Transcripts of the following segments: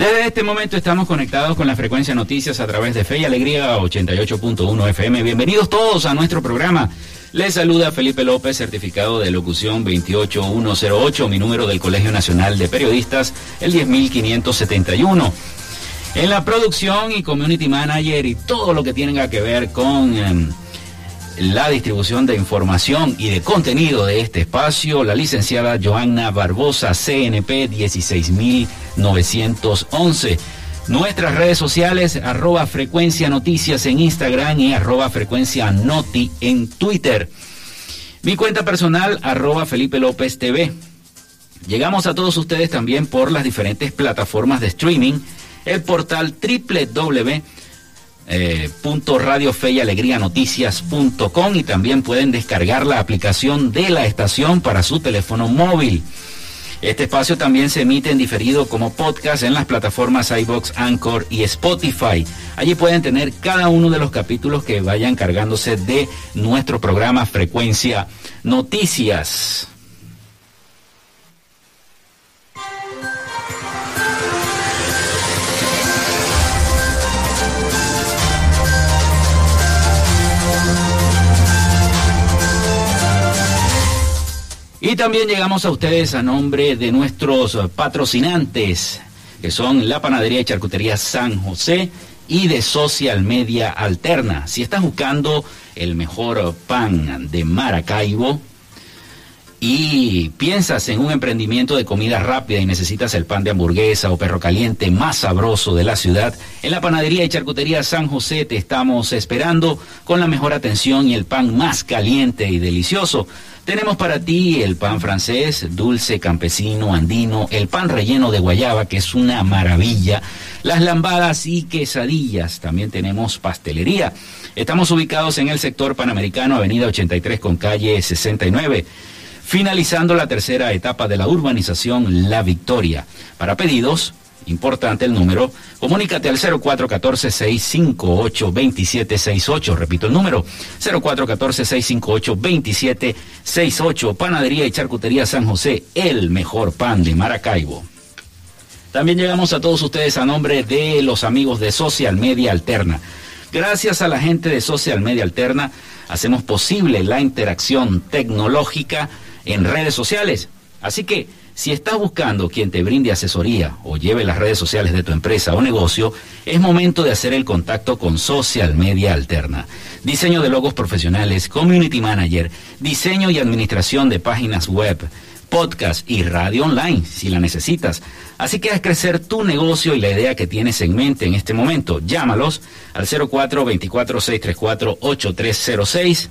Desde este momento estamos conectados con la frecuencia noticias a través de Fe y Alegría 88.1 FM. Bienvenidos todos a nuestro programa. Les saluda Felipe López, certificado de locución 28108, mi número del Colegio Nacional de Periodistas, el 10571. En la producción y community manager y todo lo que tenga que ver con em, la distribución de información y de contenido de este espacio, la licenciada Joanna Barbosa, CNP 16911. Nuestras redes sociales, arroba frecuencia noticias en Instagram y arroba frecuencia noti en Twitter. Mi cuenta personal, arroba Felipe López TV. Llegamos a todos ustedes también por las diferentes plataformas de streaming, el portal www eh, y también pueden descargar la aplicación de la estación para su teléfono móvil. Este espacio también se emite en diferido como podcast en las plataformas iBox, Anchor y Spotify. Allí pueden tener cada uno de los capítulos que vayan cargándose de nuestro programa Frecuencia Noticias. Y también llegamos a ustedes a nombre de nuestros patrocinantes, que son la Panadería y Charcutería San José y de Social Media Alterna. Si estás buscando el mejor pan de Maracaibo, y piensas en un emprendimiento de comida rápida y necesitas el pan de hamburguesa o perro caliente más sabroso de la ciudad, en la panadería y charcutería San José te estamos esperando con la mejor atención y el pan más caliente y delicioso. Tenemos para ti el pan francés, dulce, campesino, andino, el pan relleno de guayaba, que es una maravilla, las lambadas y quesadillas. También tenemos pastelería. Estamos ubicados en el sector panamericano, avenida 83 con calle 69 finalizando la tercera etapa de la urbanización La Victoria. Para pedidos, importante el número, comunícate al 0414-658-2768. Repito el número, 0414-658-2768. Panadería y Charcutería San José, el mejor pan de Maracaibo. También llegamos a todos ustedes a nombre de los amigos de Social Media Alterna. Gracias a la gente de Social Media Alterna, hacemos posible la interacción tecnológica en redes sociales. Así que si estás buscando quien te brinde asesoría o lleve las redes sociales de tu empresa o negocio, es momento de hacer el contacto con Social Media Alterna. Diseño de logos profesionales, community manager, diseño y administración de páginas web, podcast y radio online, si la necesitas. Así que haz crecer tu negocio y la idea que tienes en mente en este momento. Llámalos al 04 24 634 8306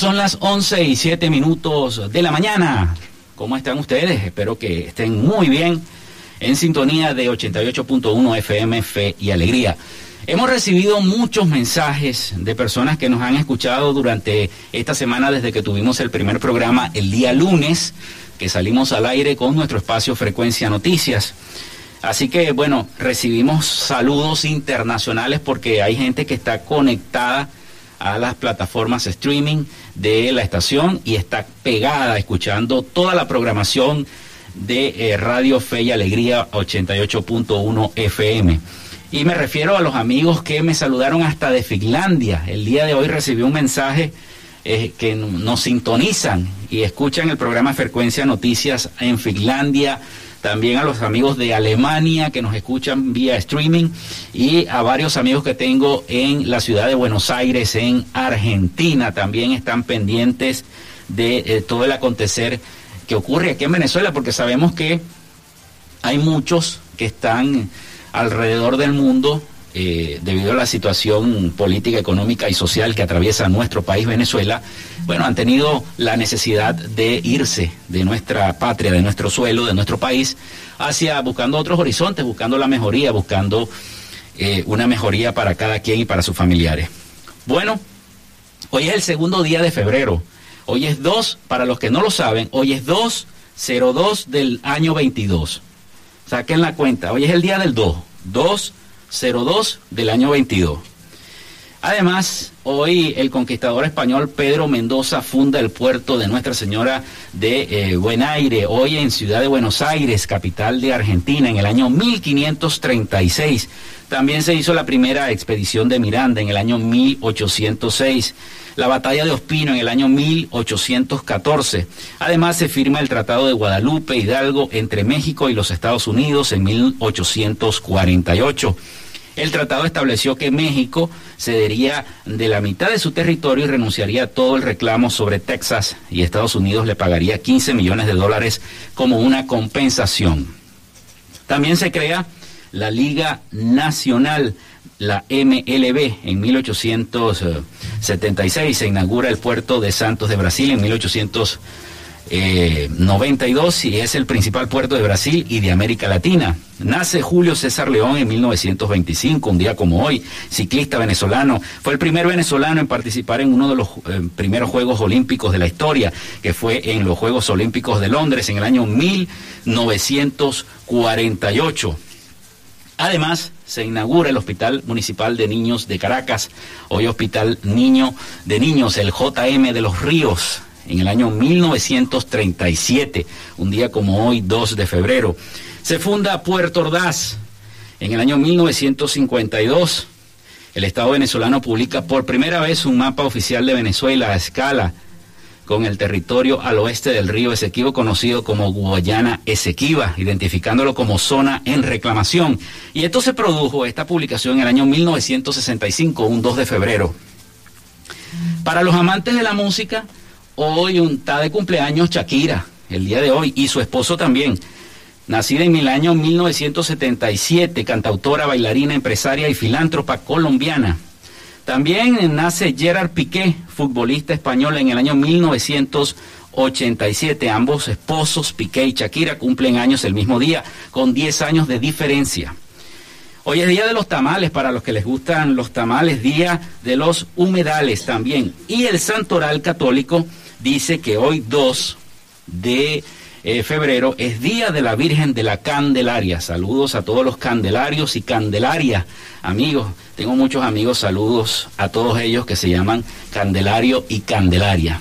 Son las 11 y 7 minutos de la mañana. ¿Cómo están ustedes? Espero que estén muy bien en sintonía de 88.1 FM Fe y Alegría. Hemos recibido muchos mensajes de personas que nos han escuchado durante esta semana desde que tuvimos el primer programa el día lunes, que salimos al aire con nuestro espacio Frecuencia Noticias. Así que bueno, recibimos saludos internacionales porque hay gente que está conectada a las plataformas streaming de la estación y está pegada escuchando toda la programación de eh, Radio Fe y Alegría 88.1 FM. Y me refiero a los amigos que me saludaron hasta de Finlandia. El día de hoy recibí un mensaje eh, que nos sintonizan y escuchan el programa Frecuencia Noticias en Finlandia, también a los amigos de Alemania que nos escuchan vía streaming y a varios amigos que tengo en la ciudad de Buenos Aires, en Argentina, también están pendientes de eh, todo el acontecer que ocurre aquí en Venezuela, porque sabemos que hay muchos que están alrededor del mundo eh, debido a la situación política, económica y social que atraviesa nuestro país, Venezuela, bueno, han tenido la necesidad de irse de nuestra patria, de nuestro suelo, de nuestro país, hacia buscando otros horizontes, buscando la mejoría, buscando eh, una mejoría para cada quien y para sus familiares. Bueno, hoy es el segundo día de febrero. Hoy es 2, para los que no lo saben, hoy es 202 del año 22. Saquen la cuenta, hoy es el día del 2. 2 02 del año 22. Además, hoy el conquistador español Pedro Mendoza funda el puerto de Nuestra Señora de eh, Buen hoy en Ciudad de Buenos Aires, capital de Argentina, en el año 1536. También se hizo la primera expedición de Miranda en el año 1806, la batalla de Ospino en el año 1814. Además se firma el Tratado de Guadalupe Hidalgo entre México y los Estados Unidos en 1848. El tratado estableció que México cedería de la mitad de su territorio y renunciaría a todo el reclamo sobre Texas y Estados Unidos le pagaría 15 millones de dólares como una compensación. También se crea la Liga Nacional, la MLB, en 1876. Se inaugura el puerto de Santos de Brasil en 1892 eh, y es el principal puerto de Brasil y de América Latina. Nace Julio César León en 1925, un día como hoy, ciclista venezolano. Fue el primer venezolano en participar en uno de los eh, primeros Juegos Olímpicos de la historia, que fue en los Juegos Olímpicos de Londres en el año 1948. Además, se inaugura el Hospital Municipal de Niños de Caracas, hoy Hospital Niño de Niños, el JM de los Ríos, en el año 1937, un día como hoy, 2 de febrero. Se funda Puerto Ordaz en el año 1952. El Estado venezolano publica por primera vez un mapa oficial de Venezuela a escala con el territorio al oeste del río Esequibo conocido como Guayana Esequiba, identificándolo como zona en reclamación. Y esto se produjo, esta publicación, en el año 1965, un 2 de febrero. Para los amantes de la música, hoy un, está de cumpleaños Shakira, el día de hoy, y su esposo también. Nacida en el año 1977, cantautora, bailarina, empresaria y filántropa colombiana. También nace Gerard Piqué, futbolista español, en el año 1987. Ambos esposos, Piqué y Shakira, cumplen años el mismo día, con 10 años de diferencia. Hoy es día de los tamales, para los que les gustan los tamales, día de los humedales también. Y el santoral católico dice que hoy 2 de eh, febrero es Día de la Virgen de la Candelaria. Saludos a todos los candelarios y candelaria, amigos. Tengo muchos amigos, saludos a todos ellos que se llaman Candelario y Candelaria.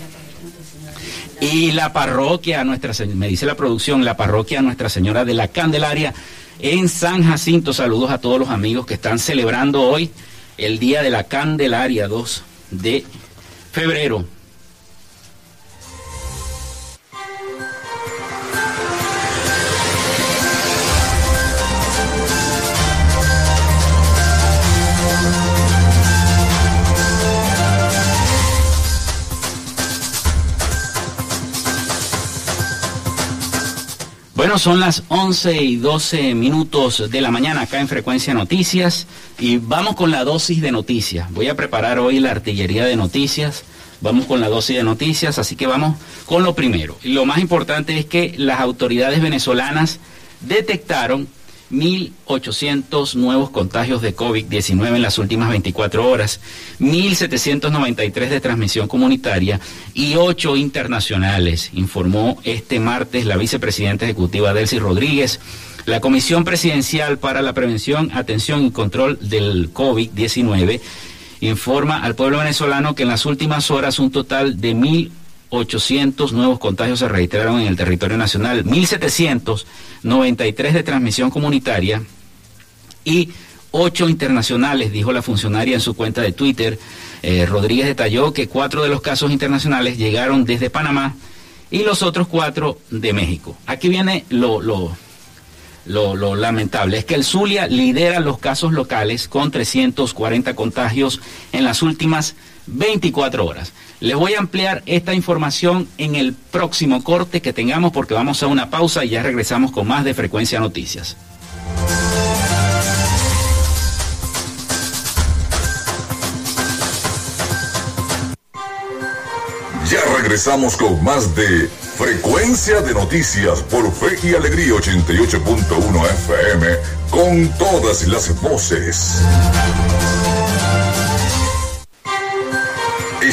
Y la parroquia, nuestra, me dice la producción, la parroquia Nuestra Señora de la Candelaria en San Jacinto. Saludos a todos los amigos que están celebrando hoy el Día de la Candelaria, 2 de febrero. Bueno, son las 11 y 12 minutos de la mañana acá en Frecuencia Noticias y vamos con la dosis de noticias. Voy a preparar hoy la artillería de noticias. Vamos con la dosis de noticias, así que vamos con lo primero. Lo más importante es que las autoridades venezolanas detectaron 1.800 nuevos contagios de COVID-19 en las últimas 24 horas, 1.793 de transmisión comunitaria y 8 internacionales, informó este martes la vicepresidenta ejecutiva Delcy Rodríguez. La Comisión Presidencial para la Prevención, Atención y Control del COVID-19 informa al pueblo venezolano que en las últimas horas un total de 1.800 nuevos contagios se registraron en el territorio nacional, 1.700 93 de transmisión comunitaria y 8 internacionales, dijo la funcionaria en su cuenta de Twitter. Eh, Rodríguez detalló que cuatro de los casos internacionales llegaron desde Panamá y los otros cuatro de México. Aquí viene lo, lo, lamentable, es que el Zulia lidera los casos locales con 340 contagios en las últimas 24 horas. Les voy a ampliar esta información en el próximo corte que tengamos porque vamos a una pausa y ya regresamos con más de Frecuencia Noticias. Ya regresamos con más de Frecuencia de Noticias por Fe y Alegría 88.1 FM con todas las voces.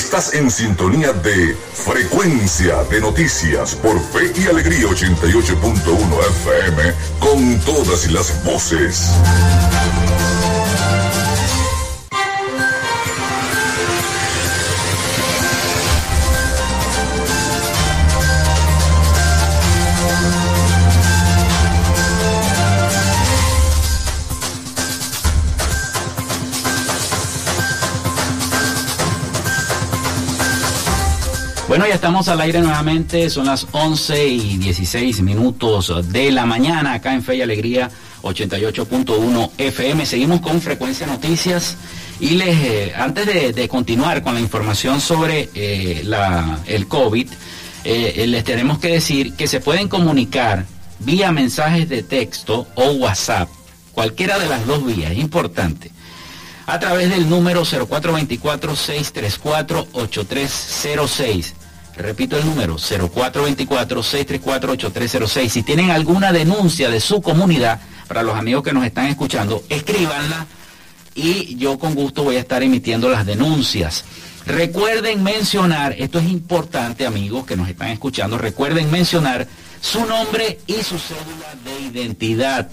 Estás en sintonía de Frecuencia de Noticias por Fe y Alegría 88.1 FM con todas las voces. Bueno, ya estamos al aire nuevamente, son las 11 y 16 minutos de la mañana acá en Fe y Alegría 88.1 FM. Seguimos con Frecuencia Noticias y les, eh, antes de, continuar con la información sobre eh, el COVID, eh, les tenemos que decir que se pueden comunicar vía mensajes de texto o WhatsApp, cualquiera de las dos vías, es importante a través del número 0424-634-8306. Repito el número, 0424-634-8306. Si tienen alguna denuncia de su comunidad, para los amigos que nos están escuchando, escríbanla y yo con gusto voy a estar emitiendo las denuncias. Recuerden mencionar, esto es importante amigos que nos están escuchando, recuerden mencionar su nombre y su cédula de identidad.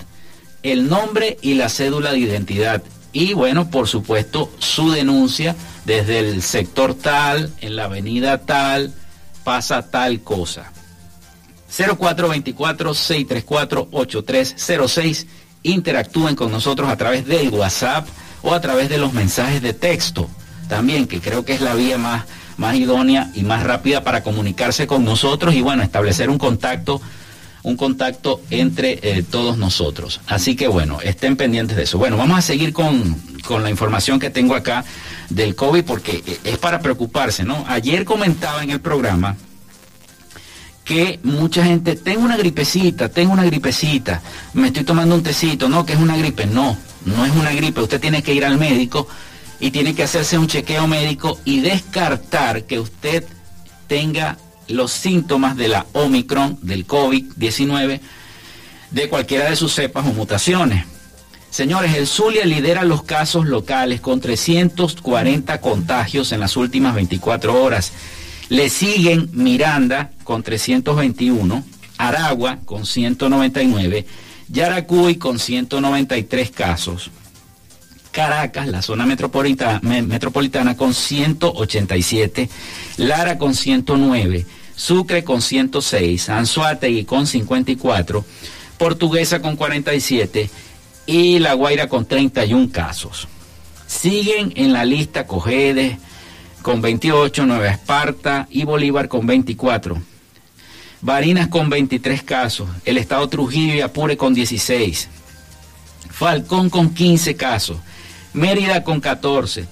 El nombre y la cédula de identidad. Y bueno, por supuesto, su denuncia desde el sector tal, en la avenida tal, pasa tal cosa. 0424-634-8306. Interactúen con nosotros a través del WhatsApp o a través de los mensajes de texto. También, que creo que es la vía más, más idónea y más rápida para comunicarse con nosotros y bueno, establecer un contacto un contacto entre eh, todos nosotros. Así que bueno, estén pendientes de eso. Bueno, vamos a seguir con, con, la información que tengo acá del COVID porque eh, es para preocuparse, ¿no? Ayer comentaba en el programa que mucha gente, tengo una gripecita, tengo una gripecita, me estoy tomando un tecito, no, que es una gripe, no, no es una gripe, usted tiene que ir al médico y tiene que hacerse un chequeo médico y descartar que usted tenga los síntomas de la Omicron, del COVID-19, de cualquiera de sus cepas o mutaciones. Señores, el Zulia lidera los casos locales con 340 contagios en las últimas 24 horas. Le siguen Miranda con 321, Aragua con 199, Yaracuy con 193 casos, Caracas, la zona metropolitana, con 187, Lara con 109, Sucre con 106, Anzuategui con 54, Portuguesa con 47 y La Guaira con 31 casos. Siguen en la lista Cojedes con 28, Nueva Esparta y Bolívar con 24. Barinas con 23 casos, el Estado Trujillo y Apure con 16, Falcón con 15 casos, Mérida con 14,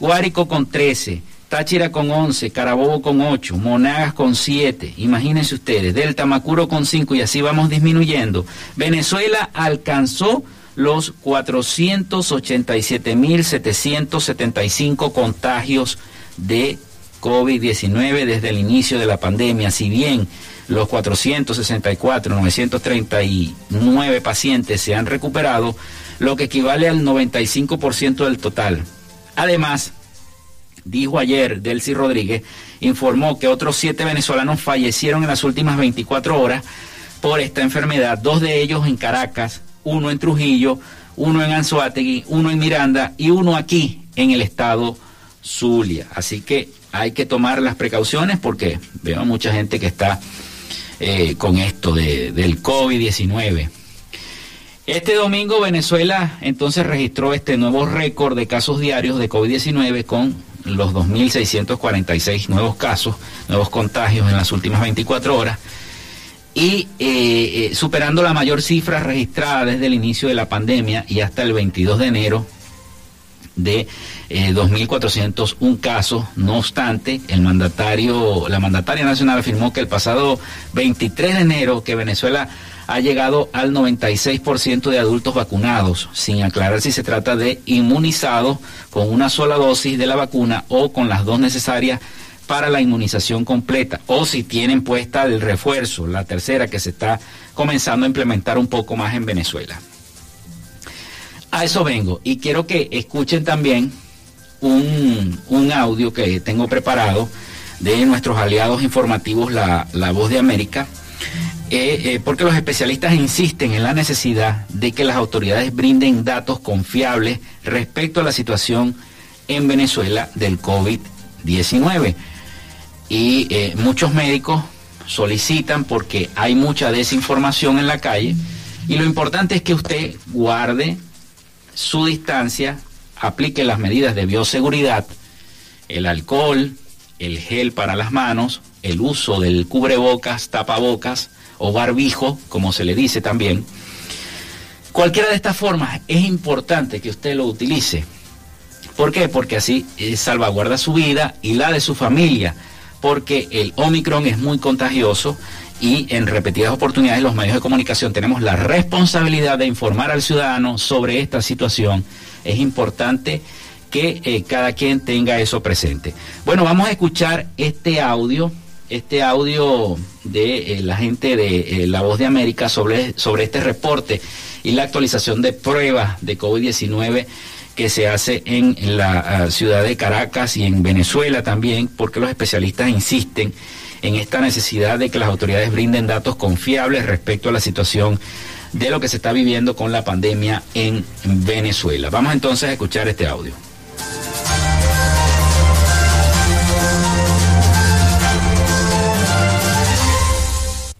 Guárico con 13, Táchira con 11, Carabobo con 8, Monagas con 7, imagínense ustedes, Delta Macuro con 5 y así vamos disminuyendo. Venezuela alcanzó los 487.775 contagios de COVID-19 desde el inicio de la pandemia, si bien los 464.939 pacientes se han recuperado, lo que equivale al 95% del total. Además, dijo ayer Delcy Rodríguez, informó que otros siete venezolanos fallecieron en las últimas 24 horas por esta enfermedad, dos de ellos en Caracas, uno en Trujillo, uno en Anzoátegui, uno en Miranda y uno aquí en el estado Zulia. Así que hay que tomar las precauciones porque veo mucha gente que está eh, con esto de, del COVID-19. Este domingo Venezuela entonces registró este nuevo récord de casos diarios de COVID-19 con los 2.646 nuevos casos, nuevos contagios en las últimas 24 horas y eh, eh, superando la mayor cifra registrada desde el inicio de la pandemia y hasta el 22 de enero de 2.401 eh, casos. No obstante, el mandatario, la mandataria nacional afirmó que el pasado 23 de enero que Venezuela ha llegado al 96% de adultos vacunados, sin aclarar si se trata de inmunizados con una sola dosis de la vacuna o con las dos necesarias para la inmunización completa o si tienen puesta el refuerzo, la tercera que se está comenzando a implementar un poco más en Venezuela. A eso vengo y quiero que escuchen también un, audio que tengo preparado de nuestros aliados informativos, la, Voz de América, eh, eh, porque los especialistas insisten en la necesidad de que las autoridades brinden datos confiables respecto a la situación en Venezuela del COVID-19 y eh, muchos médicos solicitan porque hay mucha desinformación en la calle y lo importante es que usted guarde su distancia, aplique las medidas de bioseguridad, el alcohol, el gel para las manos, el uso del cubrebocas, tapabocas o barbijo, como se le dice también. Cualquiera de estas formas es importante que usted lo utilice. ¿Por qué? Porque así eh, salvaguarda su vida y la de su familia porque el Omicron es muy contagioso y en repetidas oportunidades los medios de comunicación tenemos la responsabilidad de informar al ciudadano sobre esta situación. Es importante que eh, cada quien tenga eso presente. Bueno, vamos a escuchar este audio, este audio de eh, la gente de eh, La Voz de América sobre, sobre este reporte y la actualización de pruebas de COVID-19 que se hace en la ah, ciudad de Caracas y en Venezuela también, porque los especialistas insisten en esta necesidad de que las autoridades brinden datos confiables respecto a la situación de lo que se está viviendo con la pandemia en Venezuela. Vamos entonces a escuchar este audio.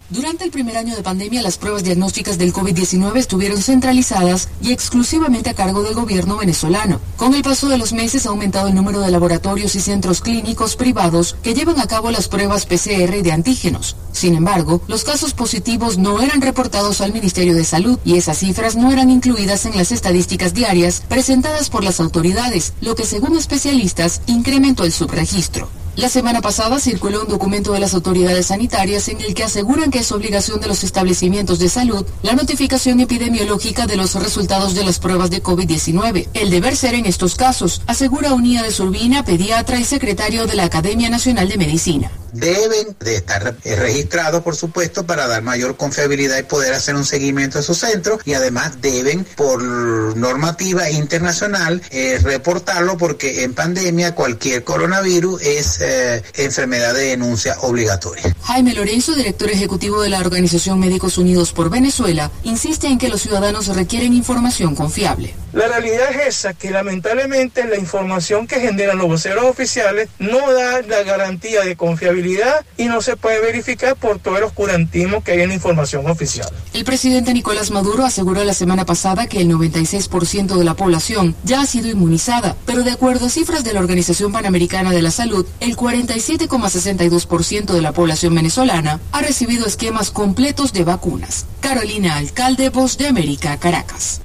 Durante el primer año de pandemia, las pruebas diagnósticas del COVID-19 estuvieron centralizadas y exclusivamente a cargo del gobierno venezolano. Con el paso de los meses ha aumentado el número de laboratorios y centros clínicos privados que llevan a cabo las pruebas PCR de antígenos. Sin embargo, los casos positivos no eran reportados al Ministerio de Salud y esas cifras no eran incluidas en las estadísticas diarias presentadas por las autoridades, lo que según especialistas incrementó el subregistro. La semana pasada circuló un documento de las autoridades sanitarias en el que aseguran que es obligación de los establecimientos de salud la notificación epidemiológica de los resultados de las pruebas de COVID-19. El deber ser en estos casos, asegura Unía de Surbina, pediatra y secretario de la Academia Nacional de Medicina deben de estar registrados, por supuesto, para dar mayor confiabilidad y poder hacer un seguimiento de su centro y además deben, por normativa internacional, eh, reportarlo porque en pandemia cualquier coronavirus es eh, enfermedad de denuncia obligatoria. Jaime Lorenzo, director ejecutivo de la Organización Médicos Unidos por Venezuela, insiste en que los ciudadanos requieren información confiable. La realidad es esa, que lamentablemente la información que generan los voceros oficiales no da la garantía de confiabilidad y no se puede verificar por todo el oscurantismo que hay en la información oficial. El presidente Nicolás Maduro aseguró la semana pasada que el 96% de la población ya ha sido inmunizada, pero de acuerdo a cifras de la Organización Panamericana de la Salud, el 47,62% de la población venezolana ha recibido esquemas completos de vacunas. Carolina Alcalde, Voz de América, Caracas.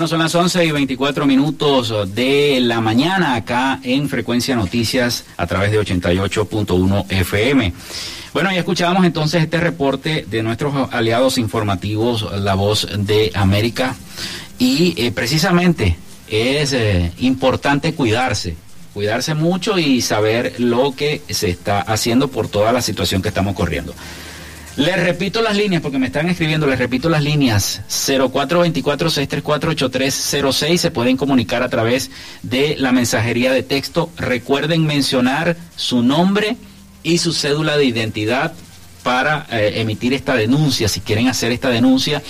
Bueno, son las 11 y 24 minutos de la mañana acá en Frecuencia Noticias a través de 88.1 FM. Bueno, ya escuchábamos entonces este reporte de nuestros aliados informativos, La Voz de América, y eh, precisamente es eh, importante cuidarse, cuidarse mucho y saber lo que se está haciendo por toda la situación que estamos corriendo. Les repito las líneas porque me están escribiendo, les repito las líneas 0424-634-8306, se pueden comunicar a través de la mensajería de texto. Recuerden mencionar su nombre y su cédula de identidad para eh, emitir esta denuncia, si quieren hacer esta denuncia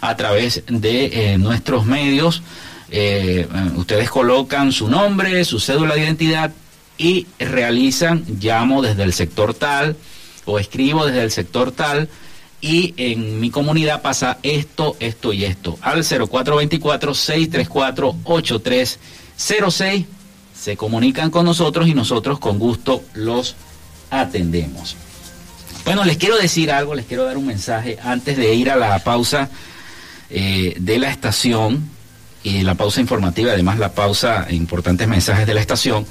a través de eh, nuestros medios. Eh, ustedes colocan su nombre, su cédula de identidad y realizan, llamo desde el sector tal o escribo desde el sector tal y en mi comunidad pasa esto, esto y esto. Al 0424-634-8306 se comunican con nosotros y nosotros con gusto los atendemos. Bueno, les quiero decir algo, les quiero dar un mensaje antes de ir a la pausa eh, de la estación la pausa informativa, además la pausa, importantes mensajes de la estación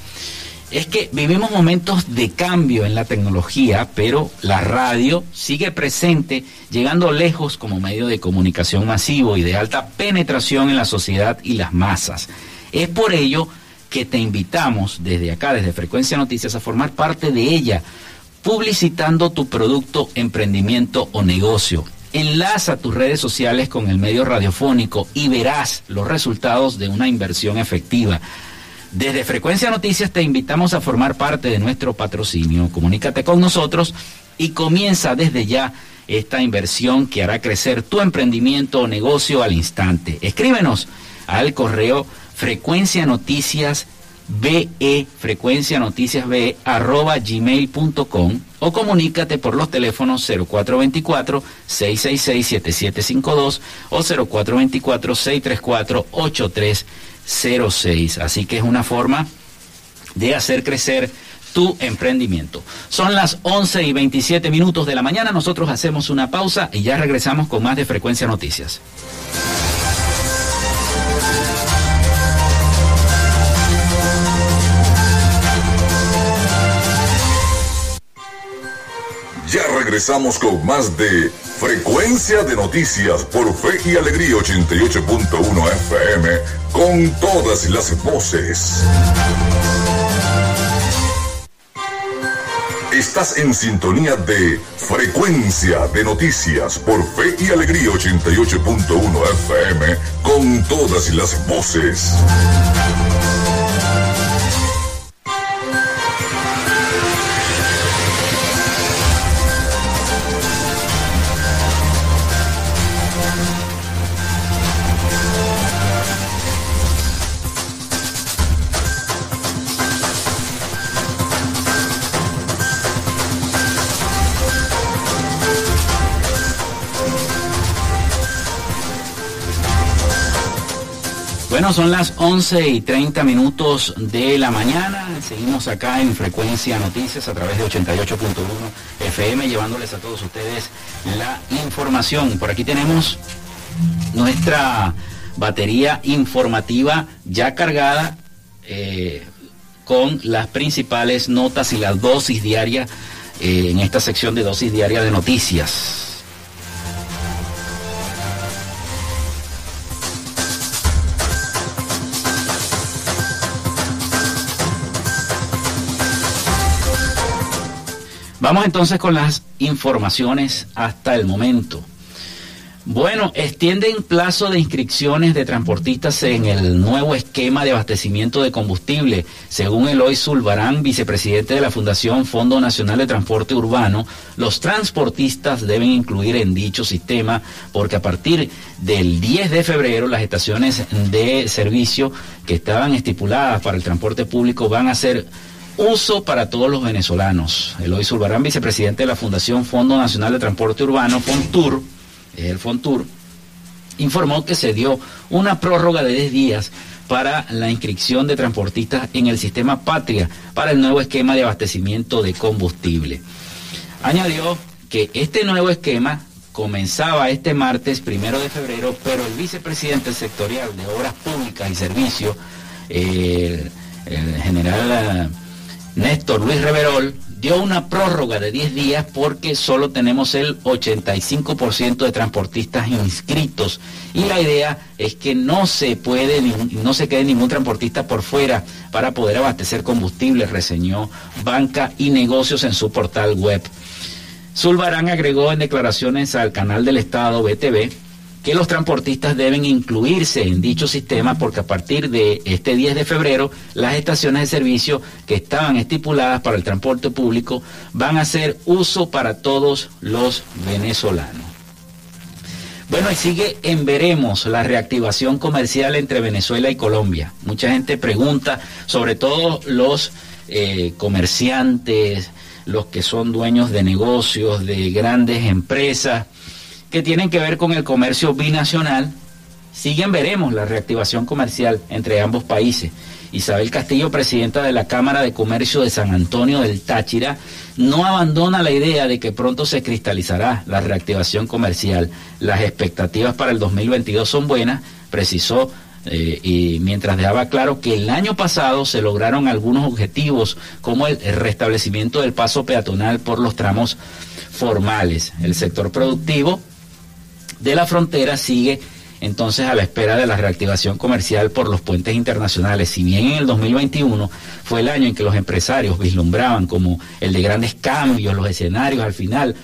es que vivimos momentos de cambio en la tecnología, pero la radio sigue presente, llegando lejos como medio de comunicación masivo y de alta penetración en la sociedad y las masas. Es por ello que te invitamos desde acá, desde Frecuencia Noticias, a formar parte de ella, publicitando tu producto, emprendimiento o negocio. Enlaza tus redes sociales con el medio radiofónico y verás los resultados de una inversión efectiva. Desde Frecuencia Noticias te invitamos a formar parte de nuestro patrocinio. Comunícate con nosotros y comienza desde ya esta inversión que hará crecer tu emprendimiento o negocio al instante. Escríbenos al correo frecuencia noticias be frecuencia noticias be arroba gmail.com o comunícate por los teléfonos 0424 666 7752 o 0424 634 83 06. Así que es una forma de hacer crecer tu emprendimiento. Son las 11 y 27 minutos de la mañana. Nosotros hacemos una pausa y ya regresamos con más de Frecuencia Noticias. Regresamos con más de Frecuencia de Noticias por Fe y Alegría 88.1 FM con todas las voces. Estás en sintonía de Frecuencia de Noticias por Fe y Alegría 88.1 FM con todas las voces. Bueno, son las 11 y 30 minutos de la mañana. Seguimos acá en Frecuencia Noticias a través de 88.1 FM, llevándoles a todos ustedes la información. Por aquí tenemos nuestra batería informativa ya cargada eh, con las principales notas y las dosis diarias eh, en esta sección de dosis diaria de noticias. Vamos entonces con las informaciones hasta el momento. Bueno, extienden plazo de inscripciones de transportistas en el nuevo esquema de abastecimiento de combustible. Según Eloy Zulbarán, vicepresidente de la Fundación Fondo Nacional de Transporte Urbano, los transportistas deben incluir en dicho sistema porque a partir del 10 de febrero las estaciones de servicio que estaban estipuladas para el transporte público van a ser uso para todos los venezolanos. Eloy Zulbarán, vicepresidente de la Fundación Fondo Nacional de Transporte Urbano, FONTUR, el FONTUR, informó que se dio una prórroga de 10 días para la inscripción de transportistas en el sistema Patria para el nuevo esquema de abastecimiento de combustible. Añadió que este nuevo esquema comenzaba este martes primero de febrero, pero el vicepresidente sectorial de Obras Públicas y Servicios, el general Néstor Luis Reverol dio una prórroga de 10 días porque solo tenemos el 85% de transportistas inscritos y la idea es que no se puede no se quede ningún transportista por fuera para poder abastecer combustible, reseñó Banca y Negocios en su portal web. Zulbarán agregó en declaraciones al canal del Estado BTV que los transportistas deben incluirse en dicho sistema porque a partir de este 10 de febrero las estaciones de servicio que estaban estipuladas para el transporte público van a hacer uso para todos los venezolanos. Bueno, y sigue en veremos la reactivación comercial entre Venezuela y Colombia. Mucha gente pregunta, sobre todo los eh, comerciantes, los que son dueños de negocios, de grandes empresas, que tienen que ver con el comercio binacional, siguen veremos la reactivación comercial entre ambos países. Isabel Castillo, presidenta de la Cámara de Comercio de San Antonio del Táchira, no abandona la idea de que pronto se cristalizará la reactivación comercial. Las expectativas para el 2022 son buenas, precisó, eh, y mientras dejaba claro que el año pasado se lograron algunos objetivos como el restablecimiento del paso peatonal por los tramos formales. El sector productivo de la frontera sigue entonces a la espera de la reactivación comercial por los puentes internacionales. Si bien en el 2021 fue el año en que los empresarios vislumbraban como el de grandes cambios, los escenarios al final,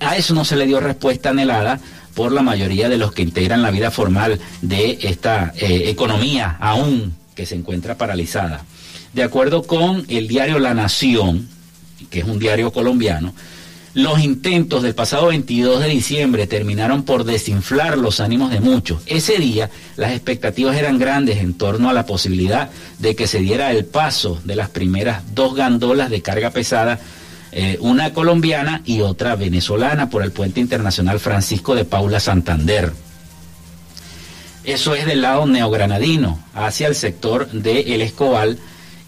a eso no se le dio respuesta anhelada por la mayoría de los que integran la vida formal de esta eh, economía aún que se encuentra paralizada. De acuerdo con el diario La Nación, que es un diario colombiano, los intentos del pasado 22 de diciembre terminaron por desinflar los ánimos de muchos. Ese día las expectativas eran grandes en torno a la posibilidad de que se diera el paso de las primeras dos gandolas de carga pesada, eh, una colombiana y otra venezolana, por el puente internacional Francisco de Paula Santander. Eso es del lado neogranadino, hacia el sector de El Escobal,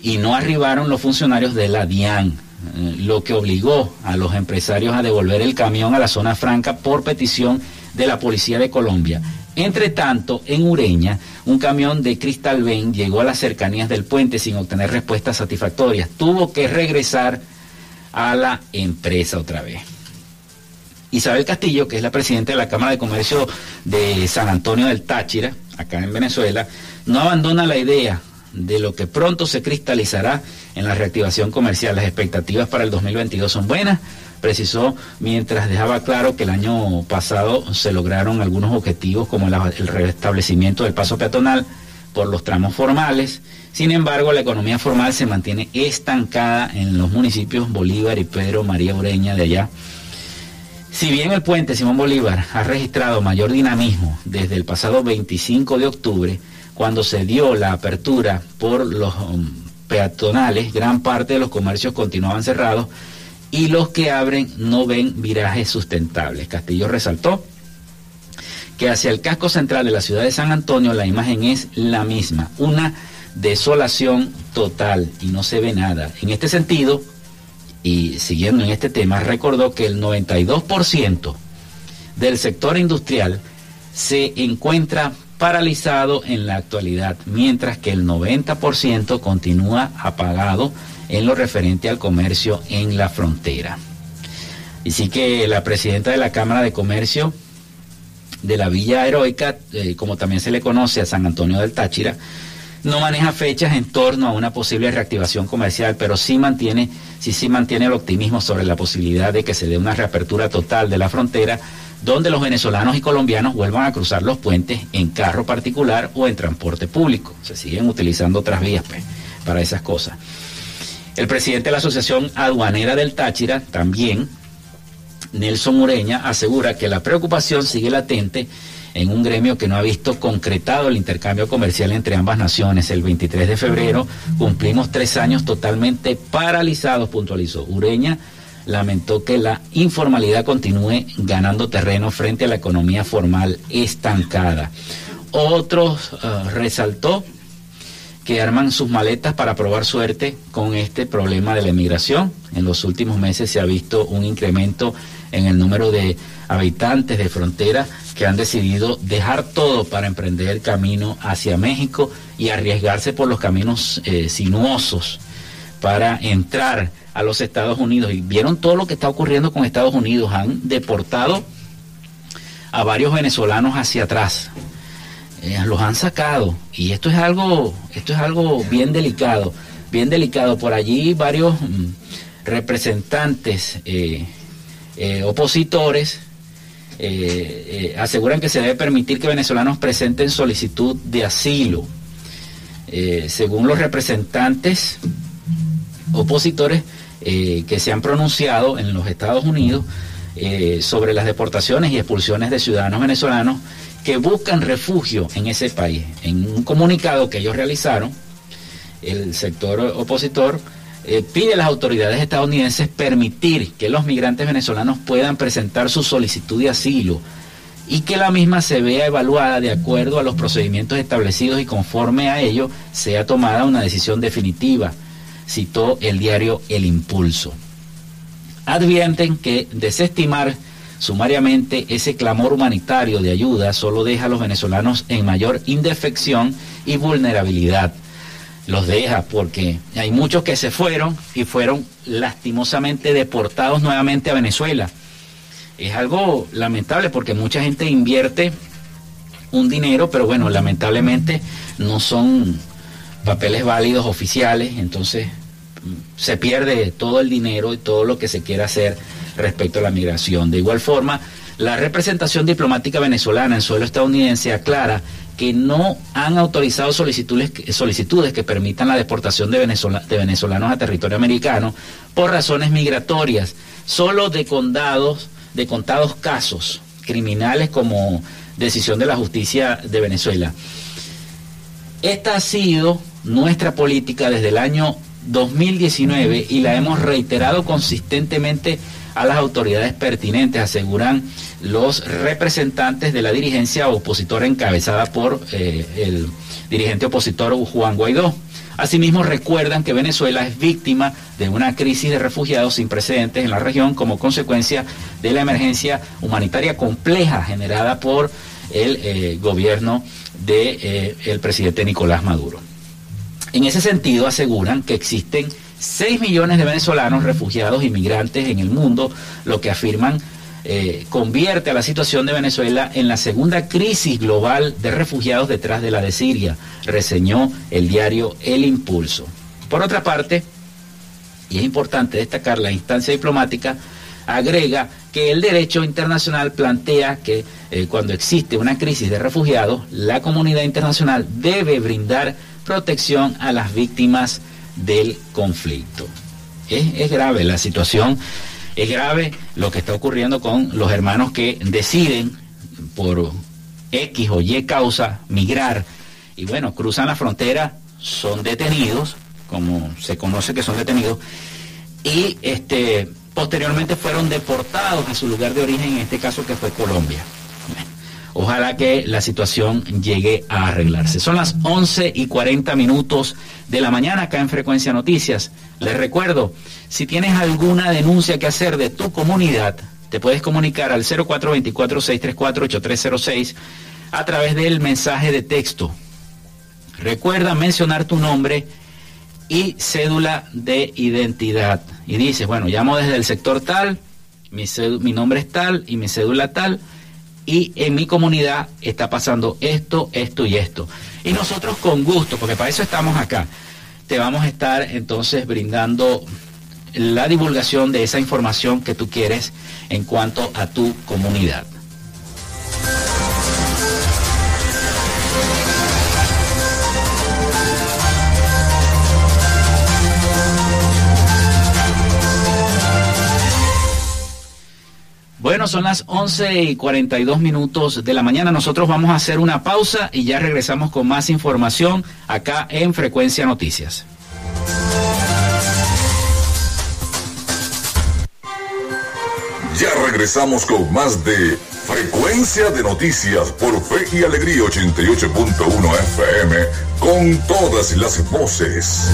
y no arribaron los funcionarios de la DIAN lo que obligó a los empresarios a devolver el camión a la zona franca por petición de la Policía de Colombia. Entre tanto, en Ureña, un camión de Crystal Ben llegó a las cercanías del puente sin obtener respuestas satisfactorias. Tuvo que regresar a la empresa otra vez. Isabel Castillo, que es la presidenta de la Cámara de Comercio de San Antonio del Táchira, acá en Venezuela, no abandona la idea de lo que pronto se cristalizará en la reactivación comercial. Las expectativas para el 2022 son buenas, precisó mientras dejaba claro que el año pasado se lograron algunos objetivos como el restablecimiento del paso peatonal por los tramos formales. Sin embargo, la economía formal se mantiene estancada en los municipios Bolívar y Pedro María Ureña de allá. Si bien el puente Simón Bolívar ha registrado mayor dinamismo desde el pasado 25 de octubre, cuando se dio la apertura por los um, peatonales, gran parte de los comercios continuaban cerrados y los que abren no ven virajes sustentables. Castillo resaltó que hacia el casco central de la ciudad de San Antonio la imagen es la misma, una desolación total y no se ve nada. En este sentido, y siguiendo en este tema, recordó que el 92% del sector industrial se encuentra paralizado en la actualidad, mientras que el 90% continúa apagado en lo referente al comercio en la frontera. Y sí que la presidenta de la Cámara de Comercio de la Villa Heroica, eh, como también se le conoce a San Antonio del Táchira, no maneja fechas en torno a una posible reactivación comercial, pero sí mantiene, sí, sí mantiene el optimismo sobre la posibilidad de que se dé una reapertura total de la frontera donde los venezolanos y colombianos vuelvan a cruzar los puentes en carro particular o en transporte público. Se siguen utilizando otras vías pues, para esas cosas. El presidente de la Asociación Aduanera del Táchira también, Nelson Ureña, asegura que la preocupación sigue latente en un gremio que no ha visto concretado el intercambio comercial entre ambas naciones. El 23 de febrero cumplimos tres años totalmente paralizados, puntualizó. Ureña lamentó que la informalidad continúe ganando terreno frente a la economía formal estancada. Otros eh, resaltó que arman sus maletas para probar suerte con este problema de la emigración. En los últimos meses se ha visto un incremento en el número de habitantes de frontera que han decidido dejar todo para emprender el camino hacia México y arriesgarse por los caminos eh, sinuosos para entrar a los Estados Unidos y vieron todo lo que está ocurriendo con Estados Unidos. Han deportado a varios venezolanos hacia atrás. Eh, los han sacado y esto es algo esto es algo bien delicado bien delicado por allí varios mm, representantes eh, eh, opositores aseguran que se debe permitir que venezolanos presenten solicitud de asilo según los representantes opositores eh, que se han pronunciado en los Estados Unidos eh, sobre las deportaciones y expulsiones de ciudadanos venezolanos que buscan refugio en ese país. En un comunicado que ellos realizaron, el sector opositor eh, pide a las autoridades estadounidenses permitir que los migrantes venezolanos puedan presentar su solicitud de asilo y que la misma se vea evaluada de acuerdo a los procedimientos establecidos y conforme a ello sea tomada una decisión definitiva, citó el diario El Impulso. Advierten que desestimar sumariamente ese clamor humanitario de ayuda solo deja a los venezolanos en mayor indefección y vulnerabilidad. Los deja porque hay muchos que se fueron y fueron lastimosamente deportados nuevamente a Venezuela es algo lamentable porque mucha gente invierte un dinero, pero bueno, lamentablemente no son papeles válidos oficiales, entonces mm, se pierde todo el dinero y todo lo que se quiera hacer respecto a la migración. De igual forma, la representación diplomática venezolana en suelo estadounidense aclara que no han autorizado solicitudes, solicitudes que permitan la deportación de, de venezolanos a territorio americano por razones migratorias, solo de condados de contados casos criminales como decisión de la justicia de Venezuela. Esta ha sido nuestra política desde el año 2019 y la hemos reiterado consistentemente a las autoridades pertinentes, aseguran los representantes de la dirigencia opositora encabezada por eh, el dirigente opositor Juan Guaidó. Asimismo, recuerdan que Venezuela es víctima de una crisis de refugiados sin precedentes en la región como consecuencia de la emergencia humanitaria compleja generada por el eh, gobierno de, eh, presidente Nicolás Maduro. En ese sentido, aseguran que existen 6 millones de venezolanos refugiados inmigrantes en el mundo, lo que afirman eh, convierte a la situación de Venezuela en la segunda crisis global de refugiados detrás de la de Siria, reseñó el diario El Impulso. Por otra parte, y es importante destacar, la instancia diplomática agrega que el derecho internacional plantea que eh, cuando existe una crisis de refugiados, la comunidad internacional debe brindar protección a las víctimas del conflicto. es grave la situación es grave lo que está ocurriendo con los hermanos que deciden por X o Y causa migrar y bueno, cruzan la frontera, son detenidos, como se conoce que son detenidos, y este posteriormente fueron deportados a su lugar de origen, en este caso que fue Colombia. Ojalá que la situación llegue a arreglarse. Son las 11 y 40 minutos de la mañana acá en Frecuencia Noticias. Les recuerdo, si tienes alguna denuncia que hacer de tu comunidad, te puedes comunicar al 0424-634-8306 a través del mensaje de texto. Recuerda mencionar tu nombre y cédula de identidad. Y dices, bueno, llamo desde el sector tal, mi, mi nombre es tal y mi cédula tal y en mi comunidad está pasando esto, esto y esto. Y nosotros con gusto, porque para eso estamos acá, te vamos a estar entonces brindando la divulgación de esa información que tú quieres en cuanto a tu comunidad. Son las 11 y 42 minutos de la mañana. Nosotros vamos a hacer una pausa y ya regresamos con más información acá en Frecuencia Noticias. Ya regresamos con más de Frecuencia de Noticias por Fe y Alegría 88.1 FM con todas las voces.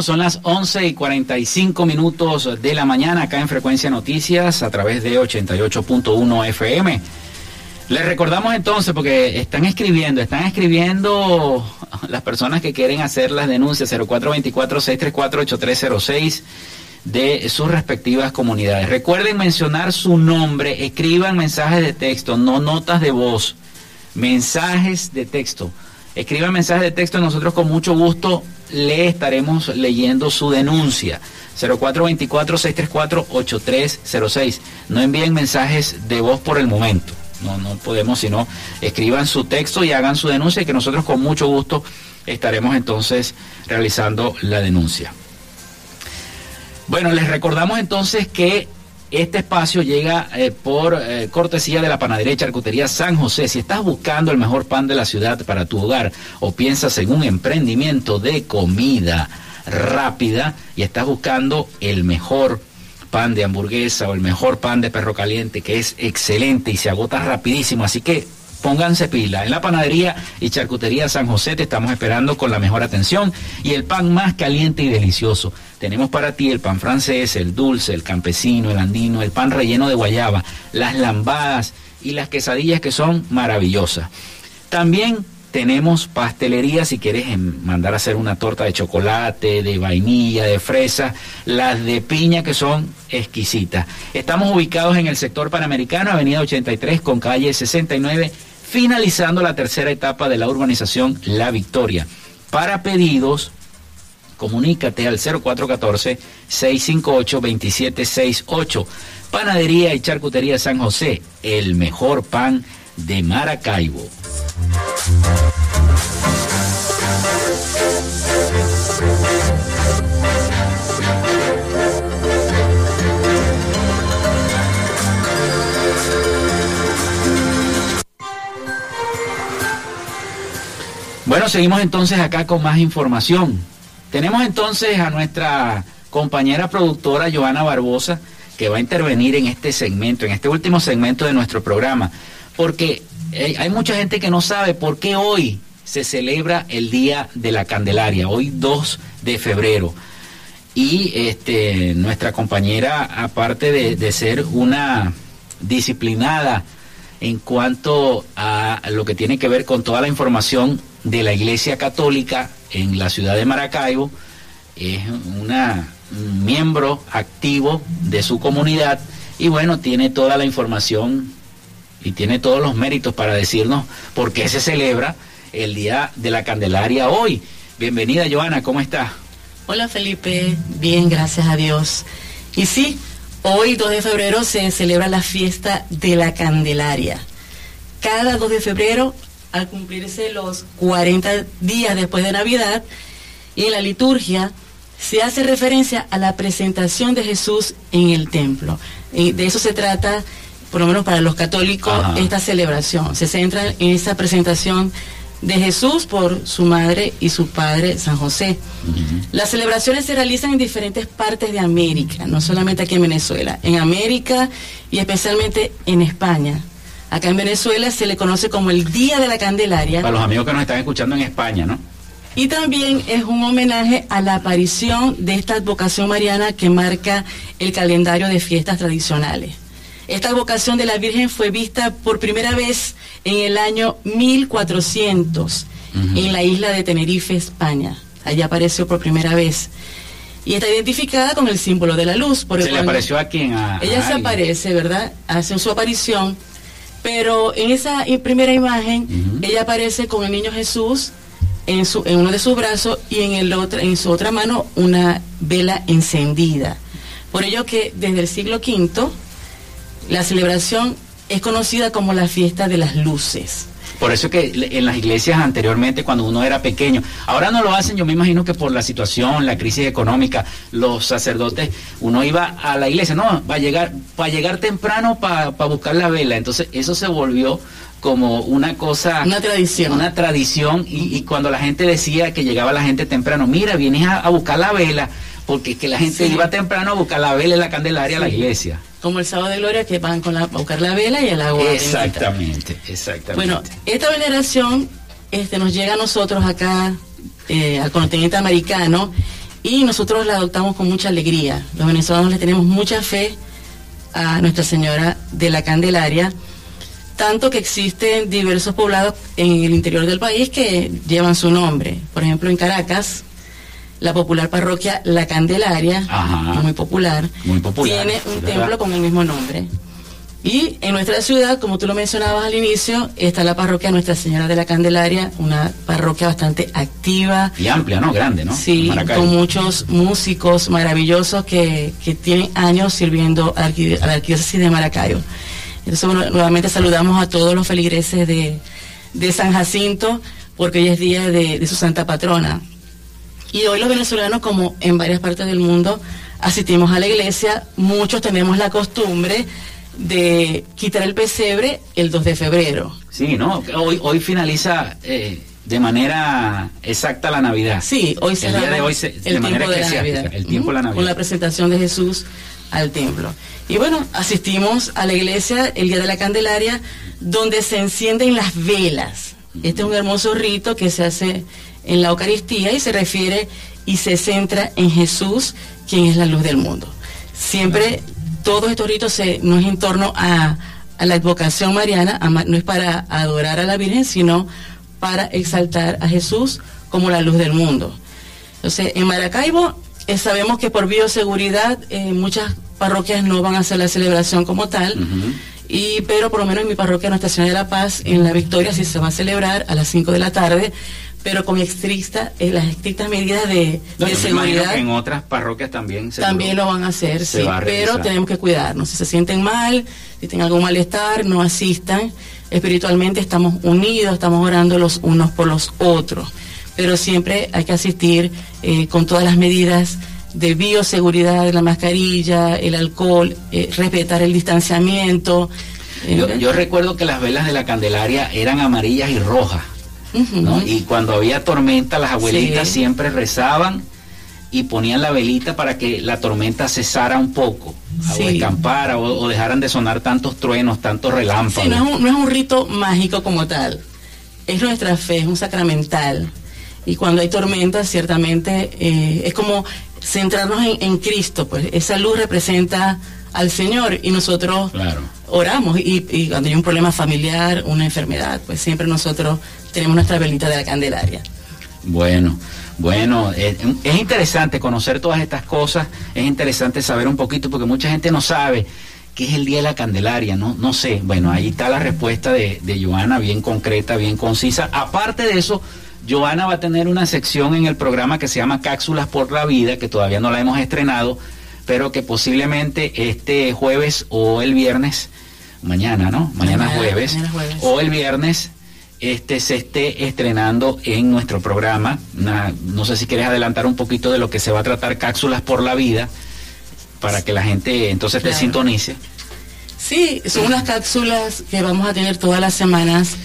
Son las 11 y 45 minutos de la mañana acá en Frecuencia Noticias a través de 88.1 FM. Les recordamos entonces, porque están escribiendo, están escribiendo las personas que quieren hacer las denuncias 0424-634-8306 de sus respectivas comunidades. Recuerden mencionar su nombre, escriban mensajes de texto, no notas de voz, mensajes de texto. Escriban mensajes de texto, nosotros con mucho gusto le estaremos leyendo su denuncia. 0424-634-8306. No envíen mensajes de voz por el momento. No, no podemos, sino escriban su texto y hagan su denuncia y que nosotros con mucho gusto estaremos entonces realizando la denuncia. Bueno, les recordamos entonces que este espacio llega eh, por eh, cortesía de la panadería charcutería San José. Si estás buscando el mejor pan de la ciudad para tu hogar o piensas en un emprendimiento de comida rápida y estás buscando el mejor pan de hamburguesa o el mejor pan de perro caliente que es excelente y se agota rapidísimo. Así que pónganse pila. En la panadería y charcutería San José te estamos esperando con la mejor atención y el pan más caliente y delicioso. Tenemos para ti el pan francés, el dulce, el campesino, el andino, el pan relleno de guayaba, las lambadas y las quesadillas que son maravillosas. También tenemos pastelería si quieres mandar a hacer una torta de chocolate, de vainilla, de fresa, las de piña que son exquisitas. Estamos ubicados en el sector panamericano, avenida 83 con calle 69, finalizando la tercera etapa de la urbanización La Victoria. Para pedidos, comunícate al 0414-658-2768. Panadería y Charcutería San José, el mejor pan de Maracaibo. Bueno, seguimos entonces acá con más información. Tenemos entonces a nuestra compañera productora Joana Barbosa que va a intervenir en este segmento, en este último segmento de nuestro programa, porque eh, hay mucha gente que no sabe por qué hoy se celebra el Día de la Candelaria, hoy 2 de febrero. Y este, nuestra compañera, aparte de, ser una disciplinada en cuanto a lo que tiene que ver con toda la información de la Iglesia Católica en la ciudad de Maracaibo, es una un miembro activo de su comunidad y bueno, tiene toda la información y tiene todos los méritos para decirnos por qué se celebra el Día de la Candelaria hoy. Bienvenida, Joana, ¿cómo está? Hola, Felipe. Bien, gracias a Dios. Y sí, hoy, 2 de febrero, se celebra la fiesta de la Candelaria. Cada 2 de febrero, al cumplirse los 40 días después de Navidad, y en la liturgia se hace referencia a la presentación de Jesús en el templo. Y de eso se trata por lo menos para los católicos, esta celebración. Se centra en esa presentación de Jesús por su madre y su padre San José. Las celebraciones se realizan en diferentes partes de América, no solamente aquí en Venezuela, en América y especialmente en España. Acá en Venezuela se le conoce como el Día de la Candelaria. Para los amigos que nos están escuchando en España, ¿no? Y también es un homenaje a la aparición de esta advocación mariana que marca el calendario de fiestas tradicionales. Esta vocación de la Virgen fue vista por primera vez en el año 1400 en la isla de Tenerife, España. Allí apareció por primera vez. Y está identificada con el símbolo de la luz. Por ¿Se le apareció a quién? ella se aparece, ¿verdad? Hace su aparición. Pero en esa primera imagen, ella aparece con el niño Jesús en, su, en uno de sus brazos y en, el otro, en su otra mano una vela encendida. Por ello que desde el siglo V la celebración es conocida como la fiesta de las luces. Por eso que en las iglesias anteriormente, cuando uno era pequeño, ahora no lo hacen, yo me imagino que por la situación, la crisis económica, los sacerdotes, uno iba a la iglesia, no, va a llegar, para llegar temprano para buscar la vela. Entonces eso se volvió como una cosa... Una tradición. Una tradición y, cuando la gente decía que llegaba la gente temprano, mira, vienes a, buscar la vela, porque que la gente iba temprano a buscar la vela y la candelaria a la iglesia. Como el sábado de gloria que van con la, a buscar la vela y el agua. Exactamente, exactamente. Bueno, esta veneración este, nos llega a nosotros acá, eh, al continente americano, y nosotros la adoptamos con mucha alegría. Los venezolanos le tenemos mucha fe a Nuestra Señora de la Candelaria tanto que existen diversos poblados en el interior del país que llevan su nombre. Por ejemplo, en Caracas, la popular parroquia La Candelaria, muy popular, muy popular, tiene un templo con el mismo nombre. Y en nuestra ciudad, como tú lo mencionabas al inicio, está la parroquia Nuestra Señora de la Candelaria, una parroquia bastante activa. Y amplia, ¿no? Grande, ¿no? Sí, con muchos músicos maravillosos que, que tienen años sirviendo a la arquidiócesis de Maracayo. Entonces, nuevamente saludamos a todos los feligreses de, San Jacinto, porque hoy es día de, su santa patrona. Y hoy los venezolanos, como en varias partes del mundo, asistimos a la iglesia, muchos tenemos la costumbre de quitar el pesebre el 2 de febrero. Sí, ¿no? Hoy, hoy finaliza eh, de manera exacta la Navidad. Sí, hoy se el día de hoy se, de manera de la Navidad. el tiempo de la Navidad. Con la presentación de Jesús al templo. Y bueno, asistimos a la iglesia el día de la Candelaria, donde se encienden las velas. Este es un hermoso rito que se hace en la Eucaristía y se refiere y se centra en Jesús, quien es la luz del mundo. Siempre todos estos ritos se, no es en torno a, la advocación mariana, no es para adorar a la Virgen, sino para exaltar a Jesús como la luz del mundo. Entonces, en Maracaibo eh, sabemos que por bioseguridad eh, muchas parroquias no van a hacer la celebración como tal, y, pero por lo menos en mi parroquia Nuestra Señora de la Paz, en La Victoria, sí se va a celebrar a las 5 de la tarde, pero con estricta, eh, las estrictas medidas de, seguridad. en otras parroquias también También lo van a hacer, sí, pero tenemos que cuidarnos. Si se sienten mal, si tienen algún malestar, no asistan. Espiritualmente estamos unidos, estamos orando los unos por los otros pero siempre hay que asistir eh, con todas las medidas de bioseguridad, la mascarilla, el alcohol, eh, respetar el distanciamiento. Eh, yo, recuerdo que las velas de la Candelaria eran amarillas y rojas, y cuando había tormenta las abuelitas siempre rezaban y ponían la velita para que la tormenta cesara un poco, o escampara, o, dejaran de sonar tantos truenos, tantos relámpagos. Sí, no es un rito mágico como tal, es nuestra fe, es un sacramental. Y cuando hay tormentas ciertamente eh, es como centrarnos en, Cristo, pues. Esa luz representa al Señor y nosotros oramos y, cuando hay un problema familiar, una enfermedad, pues siempre nosotros tenemos nuestra velita de la Candelaria. Bueno, bueno, es, interesante conocer todas estas cosas, es interesante saber un poquito porque mucha gente no sabe qué es el Día de la Candelaria, no, no sé. Bueno, ahí está la respuesta de, de Joana, bien concreta, bien concisa. Aparte de eso, Joana va a tener una sección en el programa que se llama Cápsulas por la Vida, que todavía no la hemos estrenado, pero que posiblemente este jueves o el viernes, mañana, ¿no? Mañana, jueves, o el viernes, este se esté estrenando en nuestro programa. no sé si quieres adelantar un poquito de lo que se va a tratar Cápsulas por la Vida, para que la gente entonces te sintonice. Sí, son unas cápsulas que vamos a tener todas las semanas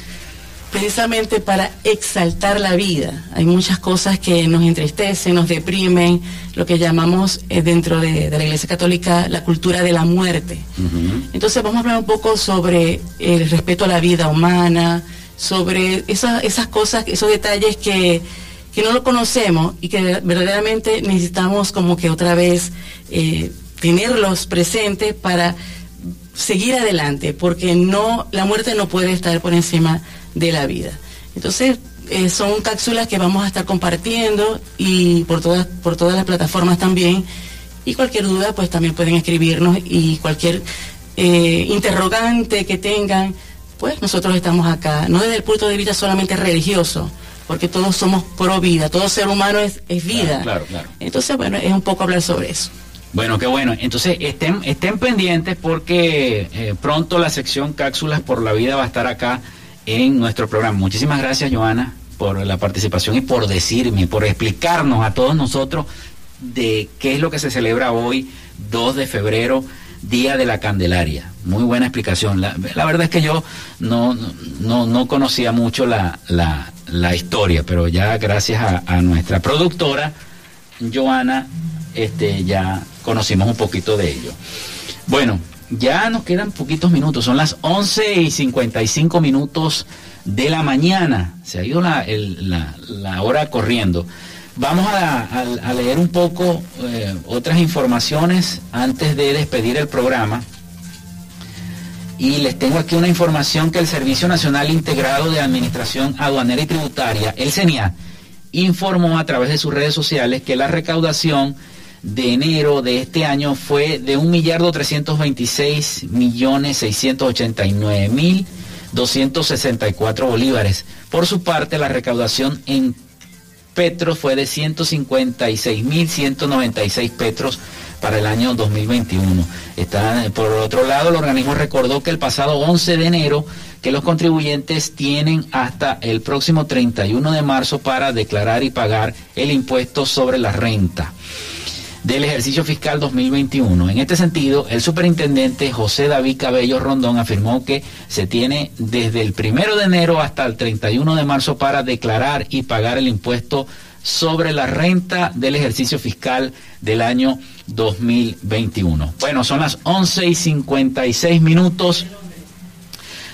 precisamente para exaltar la vida. Hay muchas cosas que nos entristecen, nos deprimen, lo que llamamos eh, dentro de, la Iglesia Católica la cultura de la muerte. Entonces vamos a hablar un poco sobre el respeto a la vida humana, sobre esas, esas cosas, esos detalles que, no lo conocemos y que verdaderamente necesitamos como que otra vez eh, tenerlos presentes para seguir adelante, porque no, la muerte no puede estar por encima de la vida. Entonces, eh, son cápsulas que vamos a estar compartiendo y por todas, por todas las plataformas también. Y cualquier duda, pues también pueden escribirnos y cualquier eh, interrogante que tengan, pues nosotros estamos acá, no desde el punto de vista solamente religioso, porque todos somos pro vida, todo ser humano es, es vida. Claro, claro, Entonces, bueno, es un poco hablar sobre eso. Bueno, qué bueno. Entonces, estén, estén pendientes porque eh, pronto la sección Cápsulas por la Vida va a estar acá en nuestro programa. Muchísimas gracias, Joana, por la participación y por decirme, por explicarnos a todos nosotros de qué es lo que se celebra hoy, 2 de febrero, Día de la Candelaria. Muy buena explicación. La, verdad es que yo no, no, no conocía mucho la, la, historia, pero ya gracias a, a, nuestra productora, Joana, este, ya conocimos un poquito de ello. Bueno, ya nos quedan poquitos minutos, son las 11 y 55 minutos de la mañana. Se ha ido la, hora corriendo. Vamos a, leer un poco eh, otras informaciones antes de despedir el programa. Y les tengo aquí una información que el Servicio Nacional Integrado de Administración Aduanera y Tributaria, el CENIA, informó a través de sus redes sociales que la recaudación de enero de este año fue de 1.326.689.264 bolívares. Por su parte, la recaudación en petros fue de 156.196 petros para el año 2021. Está, por otro lado, el organismo recordó que el pasado 11 de enero que los contribuyentes tienen hasta el próximo 31 de marzo para declarar y pagar el impuesto sobre la renta del ejercicio fiscal 2021. En este sentido, el superintendente José David Cabello Rondón afirmó que se tiene desde el primero de enero hasta el 31 de marzo para declarar y pagar el impuesto sobre la renta del ejercicio fiscal del año 2021. Bueno, son las 11 y 56 minutos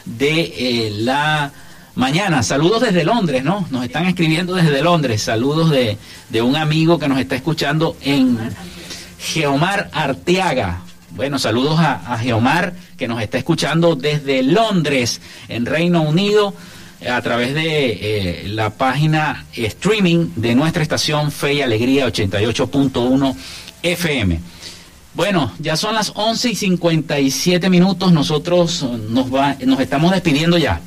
de eh, la mañana. Saludos desde Londres, ¿no? Nos están escribiendo desde Londres. Saludos de, de un amigo que nos está escuchando en Geomar Arteaga. Bueno, saludos a, Geomar que nos está escuchando desde Londres, en Reino Unido, a través de eh, la página streaming de nuestra estación Fe y Alegría 88.1 FM. Bueno, ya son las 11 y 57 minutos, nosotros nos, estamos despidiendo ya.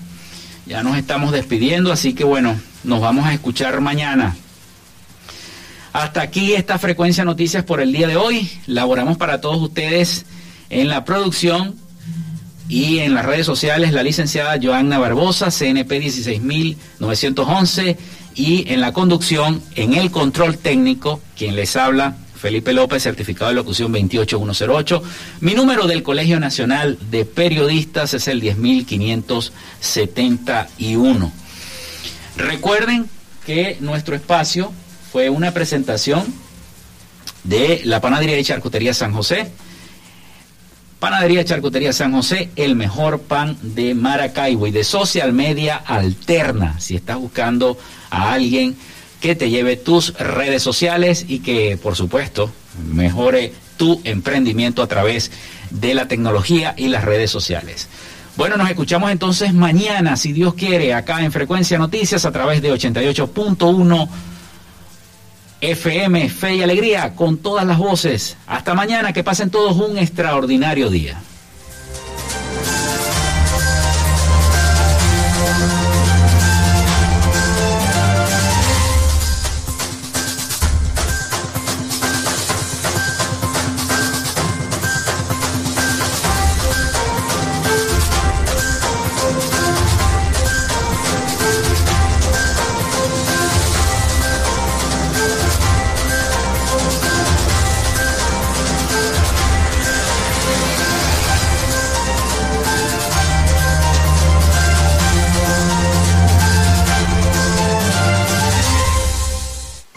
Ya nos estamos despidiendo, así que bueno, nos vamos a escuchar mañana. Hasta aquí esta frecuencia noticias por el día de hoy. Laboramos para todos ustedes en la producción y en las redes sociales la licenciada Joanna Barbosa, CNP 16911 y en la conducción, en el control técnico, quien les habla, Felipe López, certificado de locución 28108. Mi número del Colegio Nacional de Periodistas es el 10571. Recuerden que nuestro espacio fue una presentación de la Panadería y Charcutería San José. Panadería Charcutería San José, el mejor pan de Maracaibo y de social media alterna. Si estás buscando a alguien que te lleve tus redes sociales y que, por supuesto, mejore tu emprendimiento a través de la tecnología y las redes sociales. Bueno, nos escuchamos entonces mañana, si Dios quiere, acá en Frecuencia Noticias a través de 88.1 FM, Fe y Alegría, con todas las voces. Hasta mañana, que pasen todos un extraordinario día.